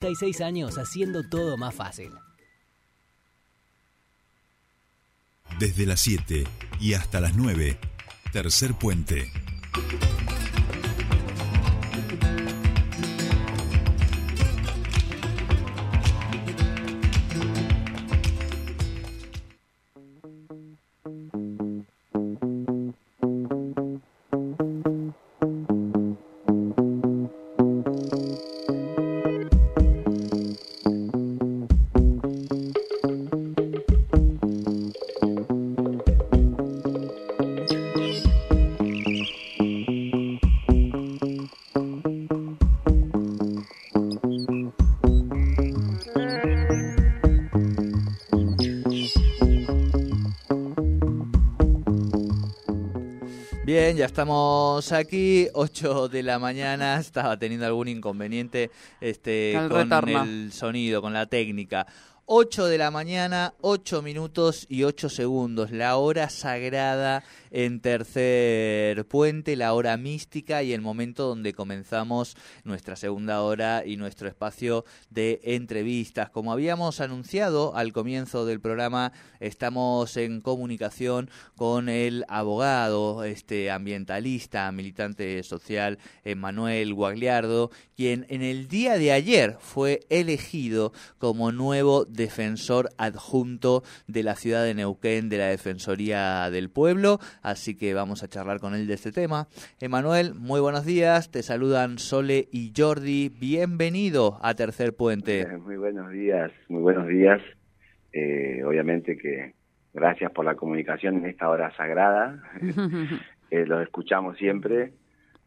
36 años haciendo todo más fácil. Desde las 7 y hasta las 9, tercer puente. Bien, ya estamos aquí, 8 de la mañana, estaba teniendo algún inconveniente este, Con el sonido, con la técnica. 8 de la mañana, 8 minutos y 8 segundos, la hora sagrada en tercer puente, la hora mística y el momento donde comenzamos nuestra segunda hora y nuestro espacio de entrevistas. Como habíamos anunciado al comienzo del programa, estamos en comunicación con el abogado, este ambientalista, militante social, Manuel Guagliardo, quien en el día de ayer fue elegido como nuevo defensor adjunto de la ciudad de Neuquén de la Defensoría del Pueblo, así que vamos a charlar con él de este tema. Emanuel, muy buenos días, te saludan Sole y Jordi, bienvenido a Tercer Puente. Eh, Muy buenos días, muy buenos días. Eh, obviamente que gracias por la comunicación en esta hora sagrada. Eh, los escuchamos siempre,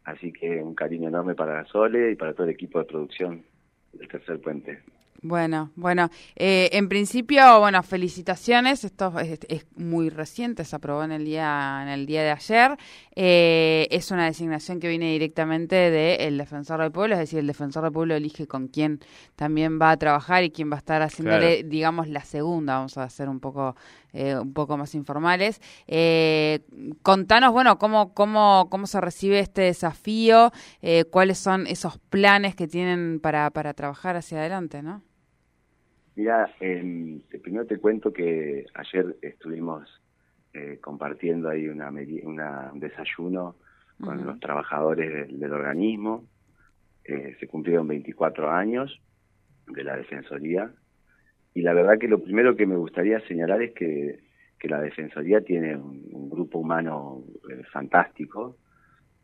así que un cariño enorme para Sole y para todo el equipo de producción del Tercer Puente. Bueno, bueno, eh, en principio, bueno, felicitaciones. Esto es, es muy reciente, se aprobó en el día en el día de ayer. Eh, es una designación que viene directamente del defensor del pueblo, es decir, el defensor del pueblo elige con quién también va a trabajar y quién va a estar haciéndole, Claro. digamos, la segunda. Vamos a hacer un poco eh, un poco más informales. Eh, contanos, bueno, cómo cómo cómo se recibe este desafío, eh, cuáles son esos planes que tienen para para trabajar hacia adelante, ¿no? Mira, eh, primero te cuento que ayer estuvimos eh, compartiendo ahí una, una- un desayuno con los trabajadores del, del organismo. Eh, se cumplieron 24 años de la Defensoría y la verdad que lo primero que me gustaría señalar es que, que la Defensoría tiene un, un grupo humano eh, fantástico,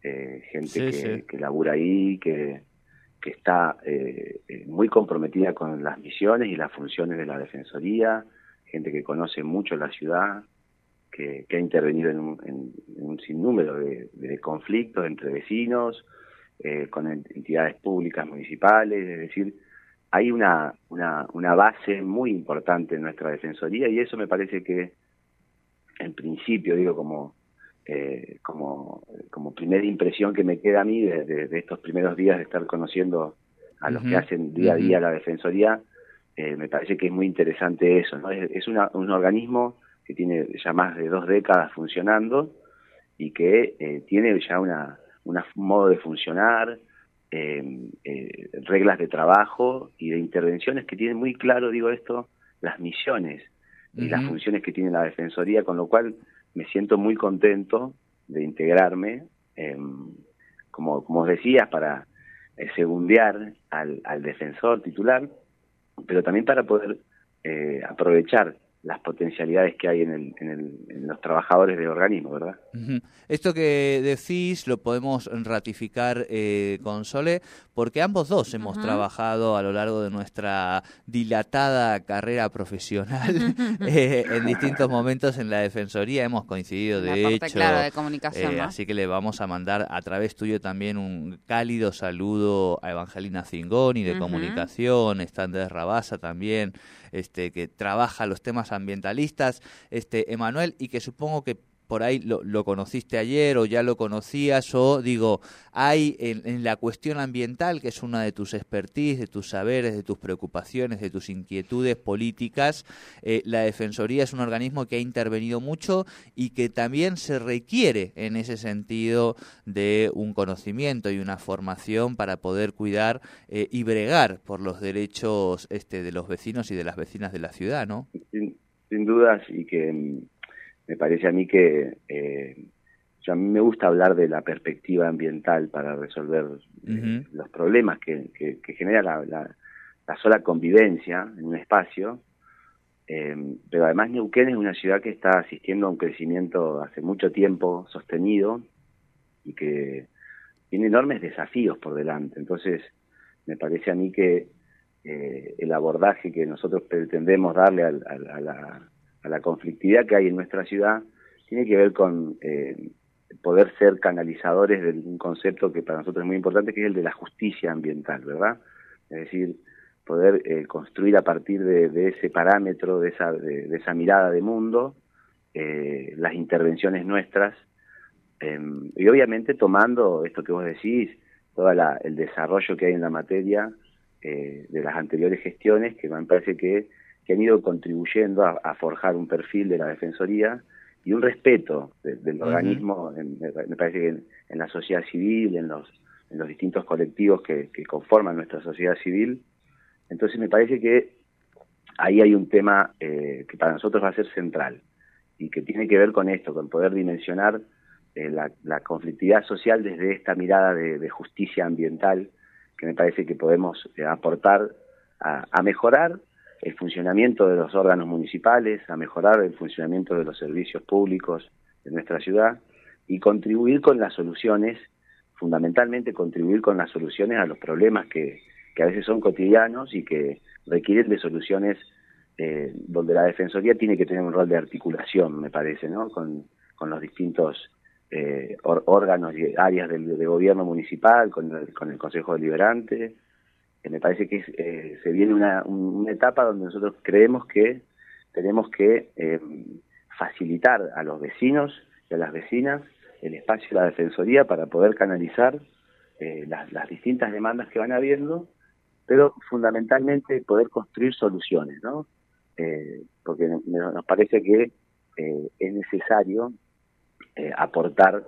eh, gente Sí, que, sí. que labura ahí, que, que está eh, eh, muy comprometida con las misiones y las funciones de la Defensoría, gente que conoce mucho la ciudad, que, ha intervenido en un, en- en un sinnúmero de, conflictos entre vecinos, eh, con ent- entidades públicas municipales, es decir, hay una, una base muy importante en nuestra Defensoría y eso me parece que, en principio, digo, como, eh, como, como primera impresión que me queda a mí de, de- de estos primeros días de estar conociendo a los que hacen día a día la Defensoría, eh, me parece que es muy interesante eso, ¿no? Es, es una- un organismo que tiene ya más de dos décadas funcionando y que eh, tiene ya una, una modo de funcionar, eh, eh, reglas de trabajo y de intervenciones que tienen muy claro, digo esto, las misiones y las funciones que tiene la Defensoría, con lo cual me siento muy contento de integrarme, eh, como, como os decías, para eh, segundear al, al defensor titular, pero también para poder eh, aprovechar las potencialidades que hay en, el, en, el, en los trabajadores del organismo, ¿verdad? Esto que decís lo podemos ratificar eh, con Sole, porque ambos dos hemos trabajado a lo largo de nuestra dilatada carrera profesional eh, en distintos momentos en la Defensoría. Hemos coincidido, la de parte, hecho. claro, de comunicación, Eh, ¿no? Así que le vamos a mandar a través tuyo también un cálido saludo a Evangelina Zingoni de comunicación, está Andrés Rabasa también, este, que trabaja los temas ambientalistas, este, Emanuel, y que supongo que por ahí lo, conociste ayer o ya lo conocías o digo, hay en, la cuestión ambiental, que es una de tus expertise, de tus saberes, de tus preocupaciones, de tus inquietudes políticas, eh, la Defensoría es un organismo que ha intervenido mucho y que también se requiere en ese sentido de un conocimiento y una formación para poder cuidar eh, y bregar por los derechos este, de los vecinos y de las vecinas de la ciudad, ¿no? Sin, sin dudas y que mm, me parece a mí que eh, a mí me gusta hablar de la perspectiva ambiental para resolver eh, los problemas que, que, genera la, la, sola convivencia en un espacio. Eh, pero además Neuquén es una ciudad que está asistiendo a un crecimiento hace mucho tiempo sostenido y que tiene enormes desafíos por delante. Entonces, me parece a mí que eh, el abordaje que nosotros pretendemos darle a, la, a, la, conflictividad que hay en nuestra ciudad tiene que ver con eh, poder ser canalizadores de un concepto que para nosotros es muy importante, que es el de la justicia ambiental, ¿verdad? Es decir, poder eh, construir a partir de, ese parámetro, de esa, de, esa mirada de mundo, eh, las intervenciones nuestras, em, y obviamente tomando esto que vos decís, todo el desarrollo que hay en la materia eh, de las anteriores gestiones, que me parece que, han ido contribuyendo a forjar un perfil de la Defensoría, y un respeto del organismo, me parece que en, la sociedad civil, en los, en los distintos colectivos que, conforman nuestra sociedad civil. Entonces me parece que ahí hay un tema eh, que para nosotros va a ser central y que tiene que ver con esto, con poder dimensionar eh, la, conflictividad social desde esta mirada de, justicia ambiental que me parece que podemos eh, aportar a mejorar el funcionamiento de los órganos municipales, a mejorar el funcionamiento de los servicios públicos de nuestra ciudad y contribuir con las soluciones, fundamentalmente contribuir con las soluciones a los problemas que, que a veces son cotidianos y que requieren de soluciones eh, donde la Defensoría tiene que tener un rol de articulación, me parece, ¿no? con, con los distintos eh, órganos y áreas del, de gobierno municipal, con el, con el Consejo Deliberante, me parece que eh, se viene una, una, etapa donde nosotros creemos que tenemos que eh, facilitar a los vecinos y a las vecinas el espacio de la defensoría para poder canalizar eh, las, las, distintas demandas que van habiendo, pero fundamentalmente poder construir soluciones, ¿no? porque nos parece que es necesario aportar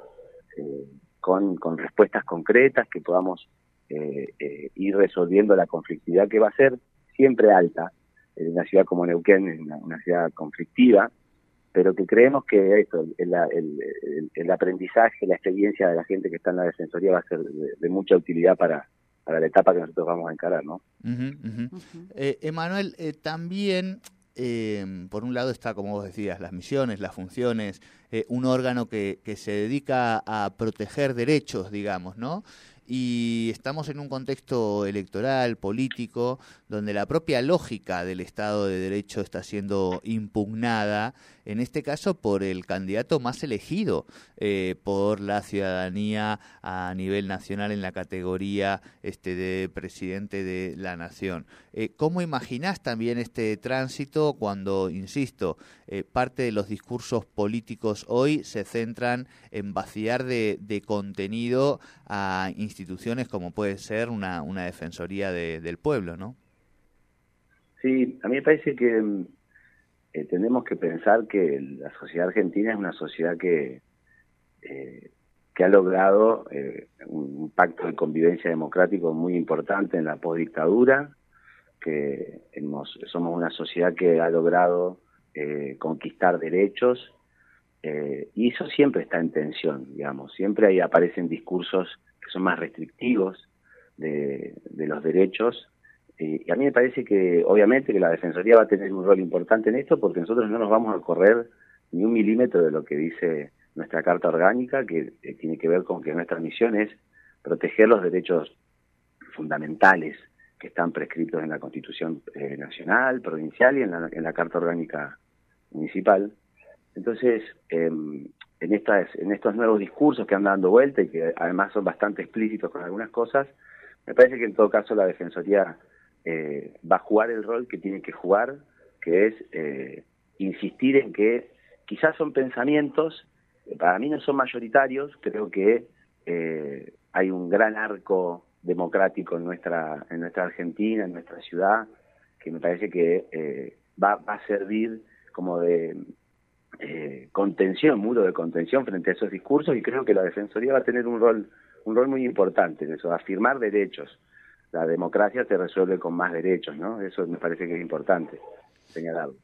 con, con respuestas concretas que podamos eh, eh, ir resolviendo la conflictividad que va a ser siempre alta en una ciudad como Neuquén, en una, ciudad conflictiva, pero que creemos que esto, el, el, aprendizaje, la experiencia de la gente que está en la defensoría va a ser de, mucha utilidad para, para la etapa que nosotros vamos a encarar, ¿no? Eh, Emanuel, también por un lado está, como vos decías, las misiones, las funciones, un órgano que, se dedica a proteger derechos, digamos, ¿no? y estamos en un contexto electoral, político, donde la propia lógica del Estado de Derecho está siendo impugnada, en este caso por el candidato más elegido eh, por la ciudadanía a nivel nacional en la categoría este, de presidente de la nación. Eh, ¿Cómo imaginás también este tránsito cuando, insisto, eh, parte de los discursos políticos hoy se centran en vaciar de, contenido a instituciones como puede ser una, defensoría del pueblo, ¿no? Sí, a mí me parece que mm, eh, tenemos que pensar que la sociedad argentina es una sociedad que, eh, que ha logrado eh, un, pacto de convivencia democrático muy importante en la postdictadura, que hemos, somos una sociedad que ha logrado conquistar derechos, y eso siempre está en tensión, digamos, siempre ahí aparecen discursos que son más restrictivos de, los derechos y a mí me parece que, obviamente, que la Defensoría va a tener un rol importante en esto porque nosotros no nos vamos a correr ni un milímetro de lo que dice nuestra Carta Orgánica, que tiene que ver con que nuestra misión es proteger los derechos fundamentales que están prescritos en la Constitución eh, Nacional, Provincial y en la, en la Carta Orgánica Municipal. Entonces, em, en, estas, en estos nuevos discursos que han dando vuelta y que además son bastante explícitos con algunas cosas, me parece que en todo caso la Defensoría eh, va a jugar el rol que tiene que jugar, que es eh, insistir en que quizás son pensamientos para mí no son mayoritarios, creo que eh, hay un gran arco democrático en nuestra, en nuestra Argentina, en nuestra ciudad, que me parece que eh, va, va, a servir como de eh, contención, muro de contención frente a esos discursos y creo que la Defensoría va a tener un rol, un rol muy importante en eso, afirmar derechos. La democracia se resuelve con más derechos, ¿no? Eso me parece que es importante señalarlo.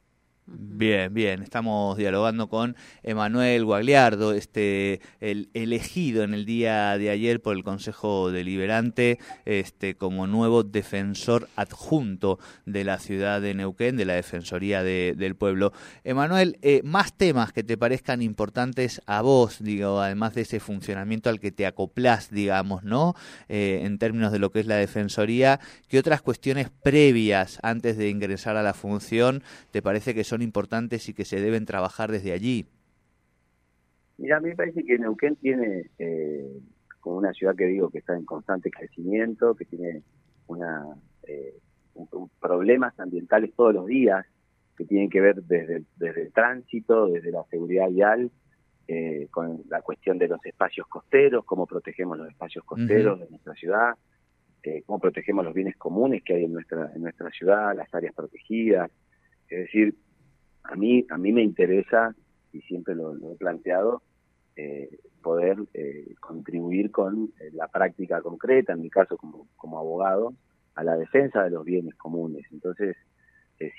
Bien, bien. Estamos dialogando con Emanuel Guagliardo, este, el elegido en el día de ayer por el Consejo Deliberante este, como nuevo defensor adjunto de la ciudad de Neuquén, de la Defensoría del Pueblo. Emanuel, eh, más temas que te parezcan importantes a vos, digo, además de ese funcionamiento al que te acoplás, digamos, ¿no? Eh, en términos de lo que es la Defensoría, ¿qué otras cuestiones previas antes de ingresar a la función te parece que son importantes y que se deben trabajar desde allí? Mira, a mí me parece que Neuquén tiene, eh, como una ciudad que digo que está en constante crecimiento, que tiene una eh, problemas ambientales todos los días, que tienen que ver desde, desde el tránsito, desde la seguridad vial, eh, con la cuestión de los espacios costeros, cómo protegemos los espacios costeros de nuestra ciudad, eh, cómo protegemos los bienes comunes que hay en nuestra, en nuestra ciudad, las áreas protegidas. Es decir, a mí, a mí me interesa, y siempre lo, he planteado, eh, poder eh, contribuir con eh, la práctica concreta, en mi caso como, como abogado, a la defensa de los bienes comunes. Entonces,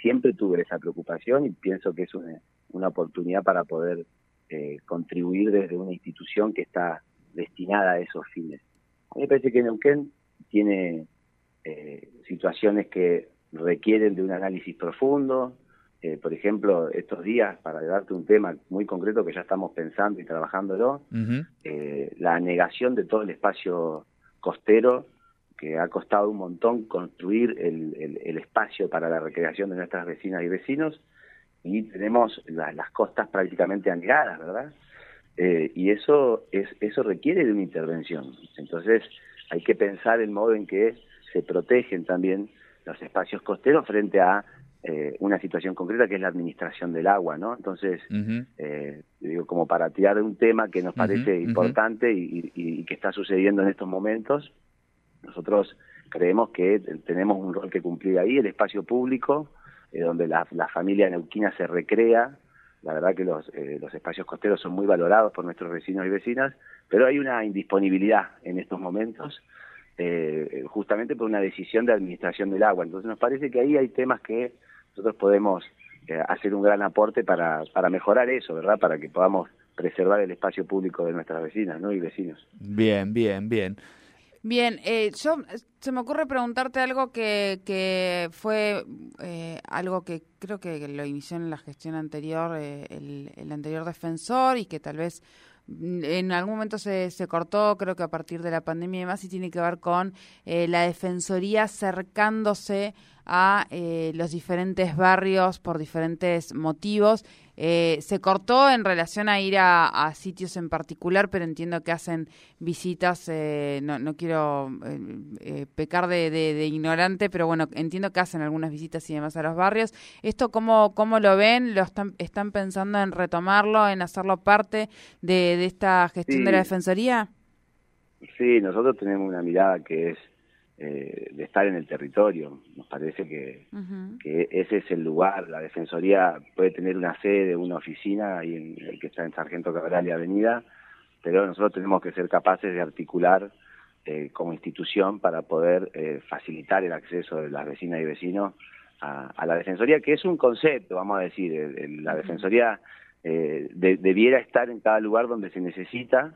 siempre tuve esa preocupación y pienso que es una, una oportunidad para poder contribuir desde una institución que está destinada a esos fines. A mí me parece que Neuquén tiene situaciones que requieren de un análisis profundo, eh, por ejemplo, estos días, para darte un tema muy concreto que ya estamos pensando y trabajándolo, eh, la negación de todo el espacio costero, que ha costado un montón construir el, el, espacio para la recreación de nuestras vecinas y vecinos, y tenemos las costas prácticamente anegadas, ¿verdad? Eh, y eso, es, eso requiere de una intervención. Entonces, hay que pensar el modo en que se protegen también los espacios costeros frente a eh, una situación concreta que es la administración del agua, ¿no? Entonces, eh, digo, como para tirar de un tema que nos parece importante y, que está sucediendo en estos momentos, nosotros creemos que tenemos un rol que cumplir ahí, el espacio público, eh, donde la, familia neuquina se recrea, la verdad que los, los espacios costeros son muy valorados por nuestros vecinos y vecinas, pero hay una indisponibilidad en estos momentos, justamente por una decisión de administración del agua. Entonces nos parece que ahí hay temas que nosotros podemos eh, hacer un gran aporte para, para mejorar eso, ¿verdad? Para que podamos preservar el espacio público de nuestras vecinas ¿no? y vecinos. Bien, bien, bien. Bien, eh, yo se me ocurre preguntarte algo que, que fue eh, algo que creo que lo inició en la gestión anterior, el, el, anterior defensor y que tal vez mm, en algún momento se, se cortó, creo que a partir de la pandemia y demás, y tiene que ver con la defensoría acercándose a eh, los diferentes barrios por diferentes motivos. Eh, se cortó en relación a ir a, sitios en particular, pero entiendo que hacen visitas, eh, no, no, quiero pecar de, ignorante, pero bueno, entiendo que hacen algunas visitas y demás a los barrios. ¿Esto cómo, cómo lo ven? ¿Lo están, están pensando en retomarlo, en hacerlo parte de, esta gestión de la Defensoría? Sí, nosotros tenemos una mirada que es eh, de estar en el territorio. Nos parece que, que, ese es el lugar. La Defensoría puede tener una sede, una oficina, y en, el que está en Sargento Cabral y Avenida, pero nosotros tenemos que ser capaces de articular eh, como institución para poder eh, facilitar el acceso de las vecinas y vecinos a, la Defensoría, que es un concepto, vamos a decir. la Defensoría debiera estar en cada lugar donde se necesita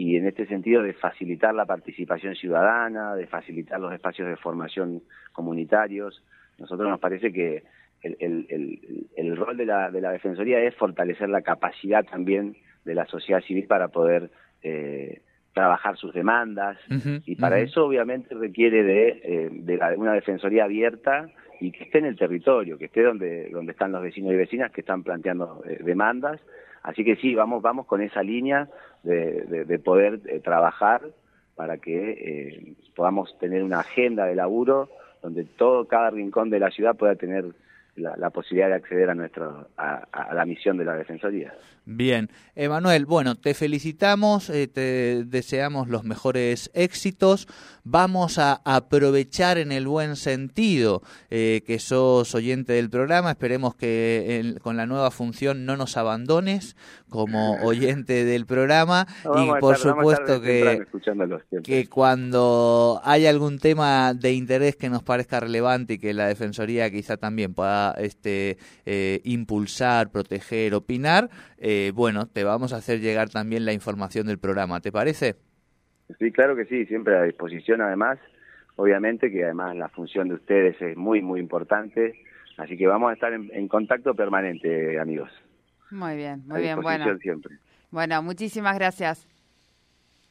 y en este sentido de facilitar la participación ciudadana, de facilitar los espacios de formación comunitarios. Nosotros nos parece que el, el, el, rol de la, de la Defensoría es fortalecer la capacidad también de la sociedad civil para poder eh, trabajar sus demandas. Y para eso obviamente requiere de, eh, de una Defensoría abierta y que esté en el territorio, que esté donde, donde están los vecinos y vecinas que están planteando eh, demandas Así que sí, vamos, vamos con esa línea de, de, poder eh, trabajar para que eh, podamos tener una agenda de laburo donde todo, cada rincón de la ciudad pueda tener la, posibilidad de acceder a, nuestro, a, la misión de la Defensoría. Bien, Emanuel, bueno, te felicitamos, eh, te deseamos los mejores éxitos. Vamos a aprovechar en el buen sentido eh, que sos oyente del programa. Esperemos que con la nueva función no nos abandones como oyente del programa. y por supuesto que, que cuando hay algún tema de interés que nos parezca relevante y que la Defensoría quizá también pueda este, eh, impulsar, proteger, opinar, eh, bueno, te vamos a hacer llegar también la información del programa, ¿te parece? Sí, claro que sí, siempre a disposición además, obviamente que además la función de ustedes es muy, muy importante, así que vamos a estar en, contacto permanente, amigos. Muy bien, muy bien, bueno. Siempre. Bueno, muchísimas gracias.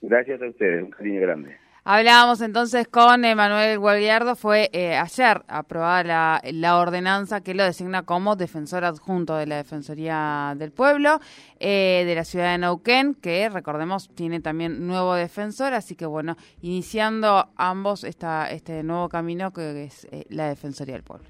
Gracias a ustedes, un cariño grande. Hablábamos entonces con Emanuel Gualguiardo, fue eh, ayer aprobada la, ordenanza que lo designa como defensor adjunto de la Defensoría del Pueblo eh, de la ciudad de Neuquén, que recordemos tiene también nuevo defensor, así que bueno, iniciando ambos esta, este nuevo camino que es eh, la Defensoría del Pueblo.